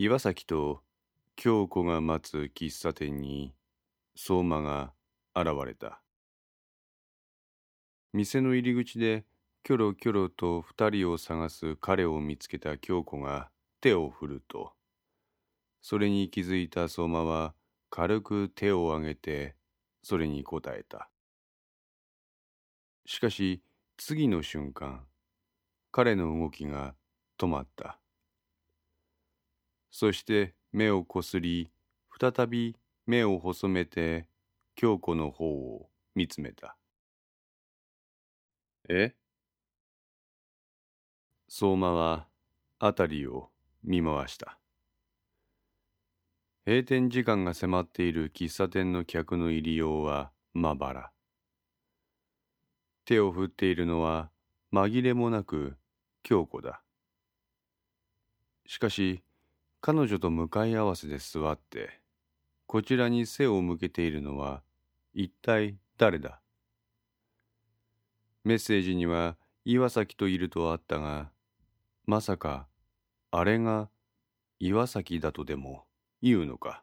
岩崎と京子が待つ喫茶店に相馬が現れた。店の入り口でキョロキョロと二人を探す彼を見つけた京子が手を振るとそれに気づいた相馬は軽く手を挙げてそれに応えた。しかし次の瞬間彼の動きが止まった。そして目をこすり再び目を細めて京子の方を見つめた。え？相馬は辺りを見回した。閉店時間が迫っている喫茶店の客の入りようはまばら。手を振っているのは紛れもなく京子だ。しかし彼女と向かい合わせで座ってこちらに背を向けているのは一体誰だ？メッセージには岩崎といるとあったがまさかあれが岩崎だとでも言うのか？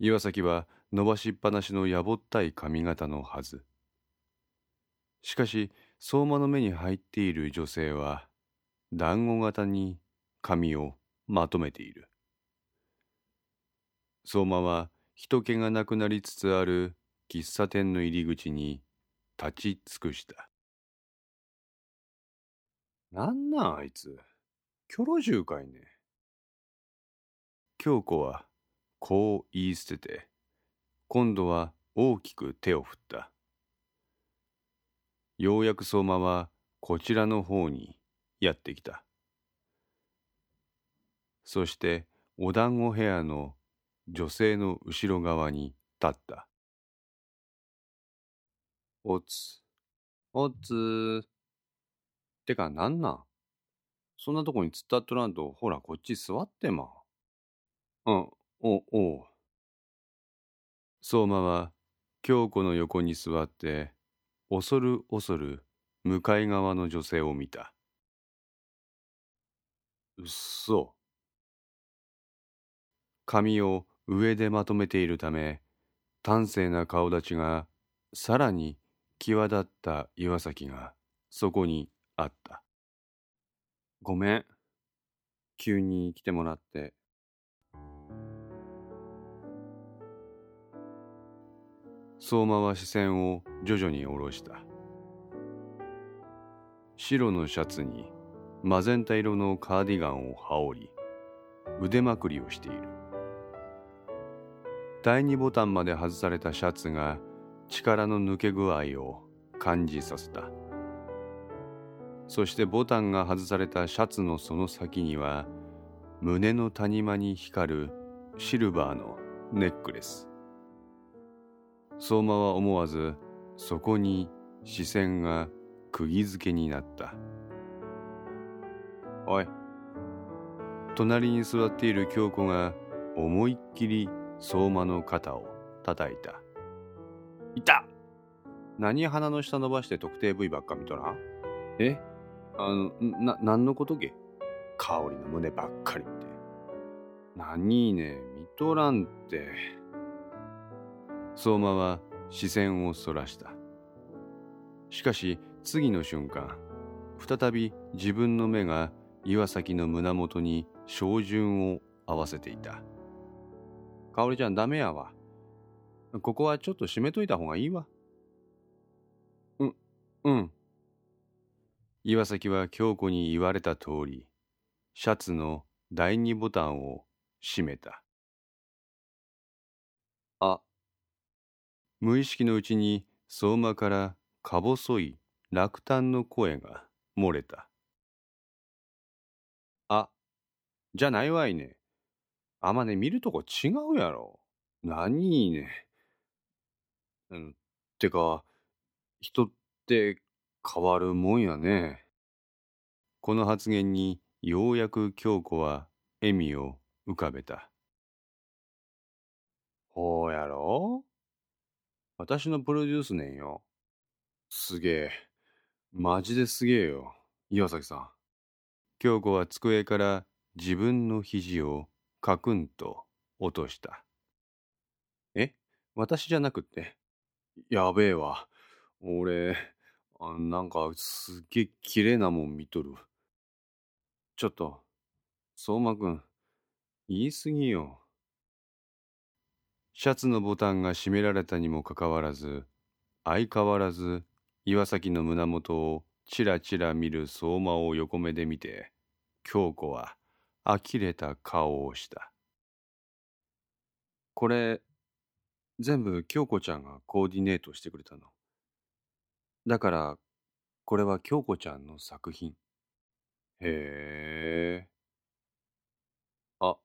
岩崎は伸ばしっぱなしのやぼったい髪型のはず。しかし相馬の目に入っている女性は団子型に髪をまとめている。相馬は人気がなくなりつつある喫茶店の入り口に立ち尽くした。なんなんあいつ。キョロ獣かいね。京子はこう言い捨てて今度は大きく手を振った。ようやく相馬はこちらの方にやってきた。そしてお団子部屋の女性の後ろ側に立った。おつ。おつ。てかなんなん？そんなとこに突っ立っとらんとほらこっち座ってまうんおおう。相馬は京子の横に座って恐る恐る向かい側の女性を見た。うっそ髪を上でまとめているため端正な顔立ちがさらに際立った岩崎がそこにあった。ごめん。急に来てもらって。相馬は視線を徐々に下ろした。白のシャツにマゼンタ色のカーディガンを羽織り腕まくりをしている。第二ボタンまで外されたシャツが力の抜け具合を感じさせた。そしてボタンが外されたシャツのその先には胸の谷間に光るシルバーのネックレス。相馬は思わずそこに視線が釘付けになったおい隣に座っている京子が思いっきり相馬の肩を叩いた。いた。何鼻の下伸ばして特定部位ばっか見とらん？え？あのな何のことけ香りの胸ばっかり見て。何ね見とらんって。相馬は視線をそらした。しかし次の瞬間再び自分の目が岩崎の胸元に照準を合わせていた香織ちゃんダメやわ。ここはちょっと閉めといた方がいいわ。ううん。岩崎は京子に言われた通りシャツの第二ボタンを閉めた。あ。無意識のうちに相馬からか細い落胆の声が漏れた。あ、じゃないわいね。あまね、見るとこ違うやろ。何いいね。うん、てか、人って変わるもんやね。この発言にようやく京子は笑みを浮かべた。ほうやろ私のプロデュースねんよ。すげえ。マジですげえよ。岩崎さん。京子は机から自分の肘をカクンと落とした。え？私じゃなくって。やべえわ。俺、あなんかすっげえ綺麗なもん見とる。ちょっと、相馬くん、言い過ぎよ。シャツのボタンが閉められたにもかかわらず、相変わらず岩崎の胸元をちらちら見る相馬を横目で見て、京子は呆れた顔をした。これ、全部京子ちゃんがコーディネートしてくれたの。だから、これは京子ちゃんの作品。へえ。あ、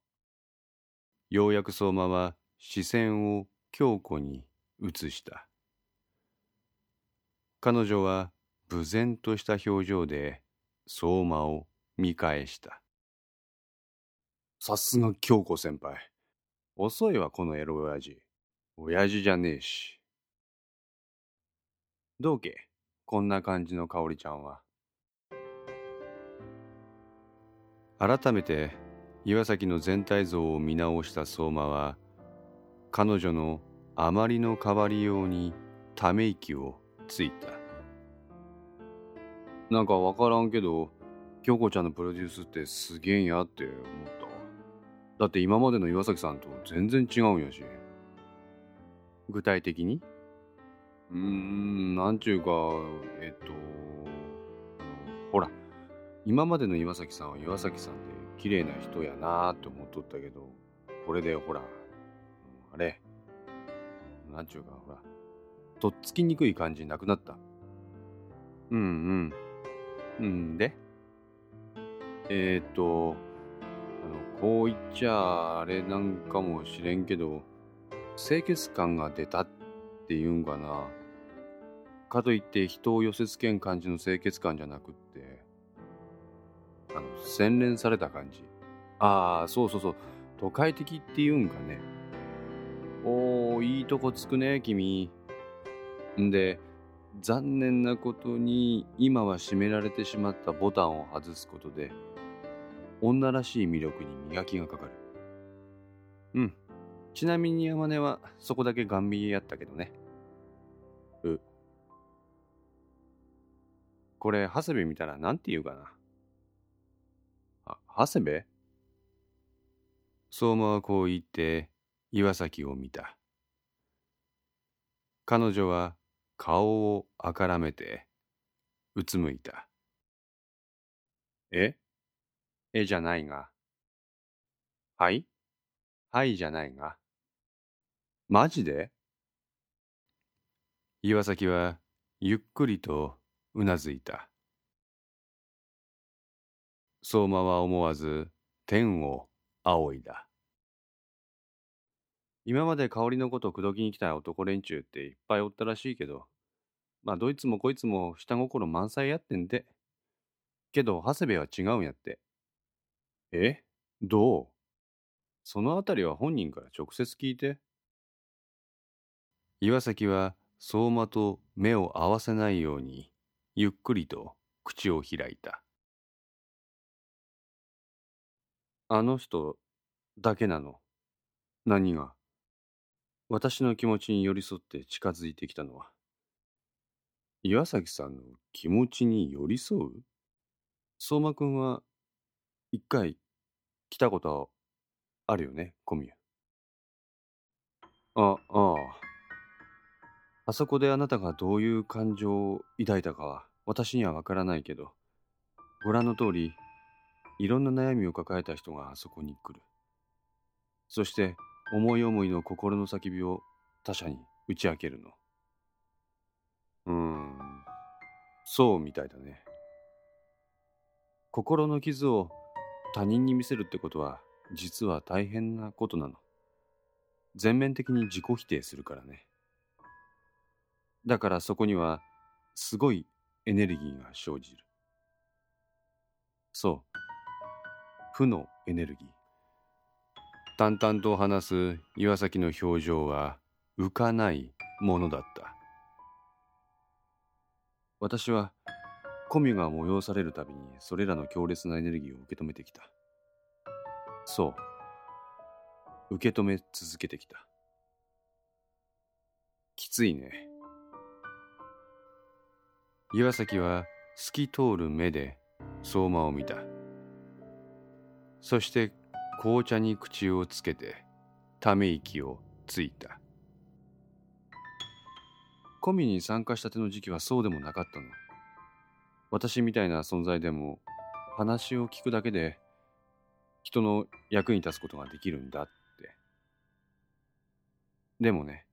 ようやく相馬は視線を京子に移した。彼女は無然とした表情で相馬を見返した。さすが京子先輩。遅いわ、このエロ親父。親父じゃねえし。どうけ？こんな感じの香織ちゃんは。改めて岩崎の全体像を見直した相馬は彼女のあまりの変わりようにため息をついたなんかわからんけど京子ちゃんのプロデュースってすげえんやって思っただって今までの岩崎さんと全然違うんやし具体的に？うーんなんちゅうかえっとほら今までの岩崎さんは岩崎さんで綺麗な人やなーって思っとったけど、これでほら、あれ、なんちゅうかほら、とっつきにくい感じなくなった。うんうん。うんでえー、っと、あの、こう言っちゃあれなんかもしれんけど、清潔感が出たっていうんかな。かといって人を寄せつけん感じの清潔感じゃなくって、あの、洗練された感じ。ああ、そうそうそう。都会的って言うんかね。おー、いいとこつくね、君。んで、残念なことに今は閉められてしまったボタンを外すことで、女らしい魅力に磨きがかかる。うん。ちなみに山根はそこだけガン見えやったけどね。う。これ、長谷部見たらなんて言うかな。あ長谷部？相馬はこう言って岩崎を見た。彼女は顔をあからめてうつむいた。え？えじゃないが。はい？はいじゃないが。マジで？岩崎はゆっくりとうなずいた。相馬は思わず天を仰いだ。今まで香りのこと口説きに来た男連中っていっぱいおったらしいけど、まあどいつもこいつも下心満載やってんで。けど長谷部は違うんやって。え？どう？そのあたりは本人から直接聞いて。岩崎は相馬と目を合わせないようにゆっくりと口を開いた。あの人だけなの？何が？私の気持ちに寄り添って近づいてきたのは。岩崎さんの気持ちに寄り添う？相馬くんは一回来たことあるよね、小宮。あ、ああ。あそこであなたがどういう感情を抱いたかは私にはわからないけど、ご覧の通りいろんな悩みを抱えた人があそこに来る。そして思い思いの心の叫びを他者に打ち明けるの。うん、そうみたいだね。心の傷を他人に見せるってことは実は大変なことなの。全面的に自己否定するからね。だからそこにはすごいエネルギーが生じる。そう。負のエネルギー淡々と話す岩崎の表情は浮かないものだった私はコミュが催されるたびにそれらの強烈なエネルギーを受け止めてきたそう。受け止め続けてきた。きついね。岩崎は透き通る目で相馬を見た。そして紅茶に口をつけてため息をついた。コミに参加したての時期はそうでもなかったの。私みたいな存在でも話を聞くだけで人の役に立つことができるんだって。でもね、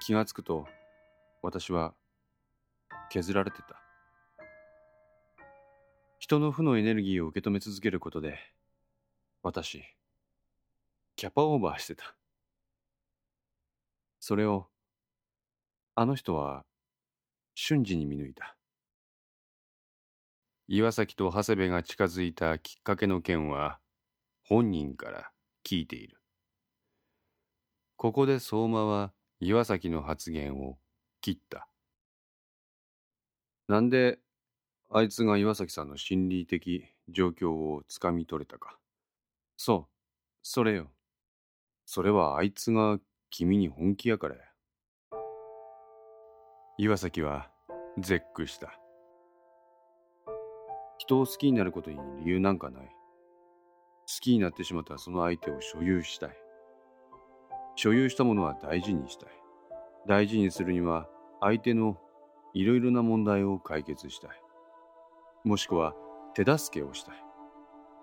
気がつくと私は削られてた。人の負のエネルギーを受け止め続けることで私、キャパオーバーしてた。それをあの人は瞬時に見抜いた。岩崎と長谷部が近づいたきっかけの件は本人から聞いている。ここで相馬は岩崎の発言を切った。なんであいつが岩崎さんの心理的状況をつかみ取れたか。そう、それよ。それはあいつが君に本気やからや。岩崎は絶句した。人を好きになることに理由なんかない。好きになってしまったその相手を所有したい。所有したものは大事にしたい。大事にするには相手のいろいろな問題を解決したい。もしくは手助けをしたい。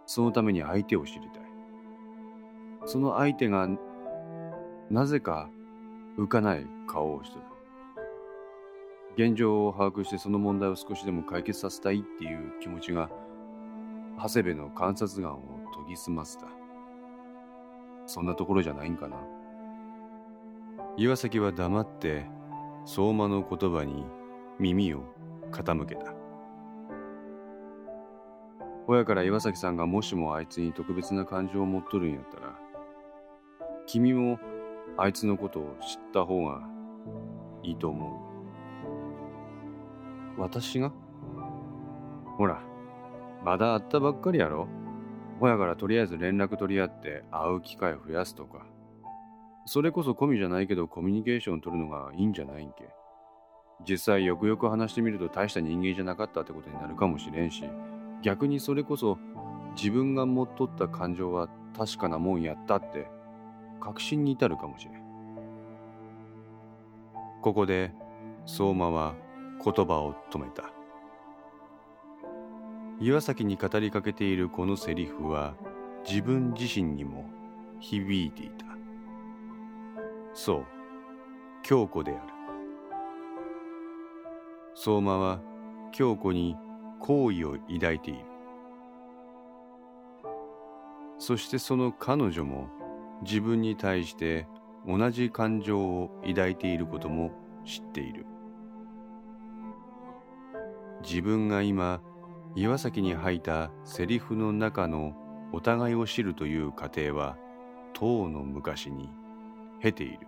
そのために相手を知りたい。その相手がなぜか浮かない顔をしてる。現状を把握してその問題を少しでも解決させたいっていう気持ちが長谷部の観察眼を研ぎ澄ませた。そんなところじゃないんかな。岩崎は黙って相馬の言葉に耳を傾けた。親から岩崎さんがもしもあいつに特別な感情を持っとるんやったら君もあいつのことを知った方がいいと思う。私が？ほら、まだ会ったばっかりやろ？親からとりあえず連絡取り合って会う機会増やすとか。それこそ込みじゃないけどコミュニケーション取るのがいいんじゃないんけ。実際よくよく話してみると大した人間じゃなかったってことになるかもしれんし、逆にそれこそ自分が持っとった感情は確かなもんやったって確信に至るかもしれん。ここで相馬は言葉を止めた。岩崎に語りかけているこのセリフは自分自身にも響いていた。そう京子である。相馬は京子に好意を抱いている。そしてその彼女も自分に対して同じ感情を抱いていることも知っている。自分が今岩崎に吐いたセリフの中のお互いを知るという過程はとうの昔に経ている。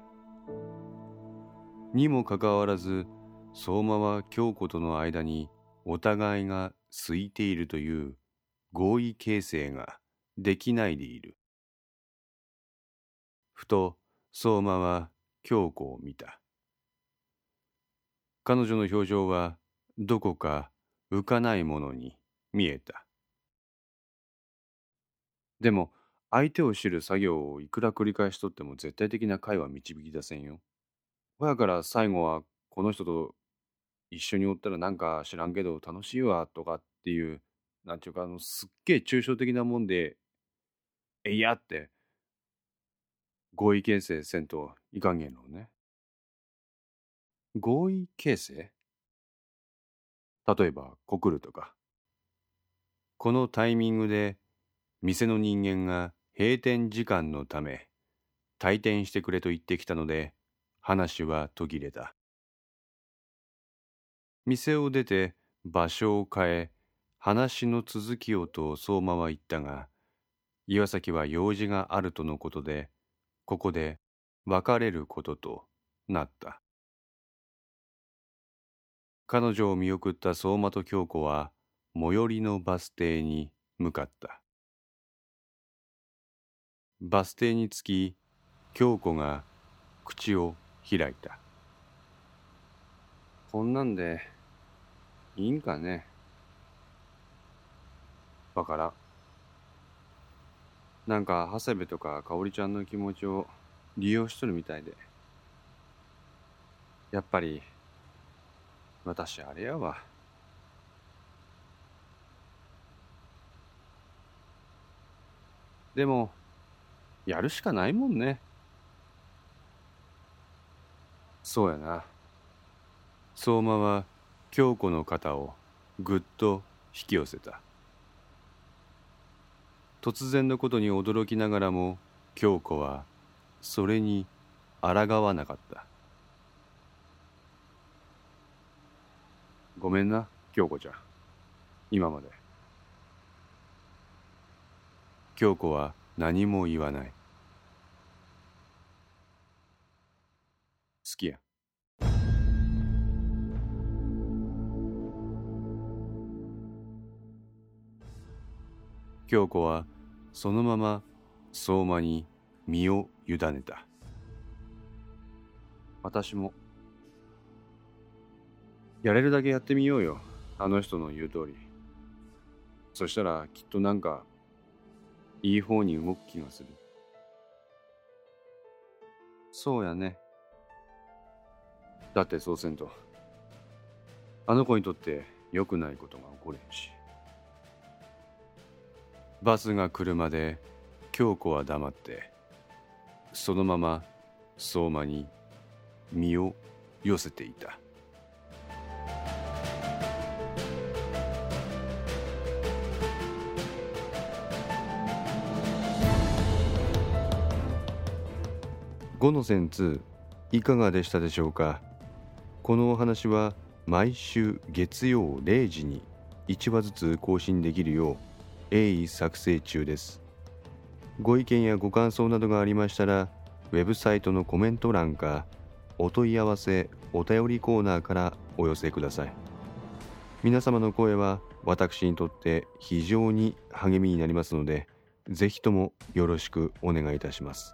にもかかわらず相馬は京子との間にお互いが空いているという合意形成ができないでいる。ふと相馬は京子を見た。彼女の表情はどこか浮かないものに見えた。でも相手を知る作業をいくら繰り返しとっても絶対的な解は導き出せんよ。ほやから最後はこの人と一緒におったらなんか知らんけど楽しいわとかっていう、なんていうかあのすっげえ抽象的なもんで、えいやって合意形成せんといかんげんのね。合意形成？例えば告るとか。このタイミングで店の人間が閉店時間のため退店してくれと言ってきたので話は途切れた。店を出て場所を変え話の続きをと相馬は言ったが岩崎は用事があるとのことでここで別れることとなった。彼女を見送った相馬と京子は最寄りのバス停に向かった。バス停に着き京子が口を開いたこんなんでいいんかねわから。んなんか長谷部とか香織ちゃんの気持ちを利用しとるみたいで。やっぱり私あれやわ。でもやるしかないもんね。そうやな。相馬は京子の肩をぐっと引き寄せた。突然のことに驚きながらも京子はそれに抗わなかった。ごめんな京子ちゃん。今まで。京子は何も言わない。好きや。京子はそのまま相馬に身を委ねた。私もやれるだけやってみようよ。あの人の言う通り。そしたらきっとなんかいい方に動く気がする。そうやね。だってそうせんとあの子にとって良くないことが起こるし。バスが来るまで京子は黙ってそのまま相馬に身を寄せていた。5の線2いかがでしたでしょうか？このお話は毎週月曜0時に1話ずつ更新できるよう鋭意作成中です。ご意見やご感想などがありましたらウェブサイトのコメント欄かお問い合わせお便りコーナーからお寄せください。皆様の声は私にとって非常に励みになりますのでぜひともよろしくお願いいたします。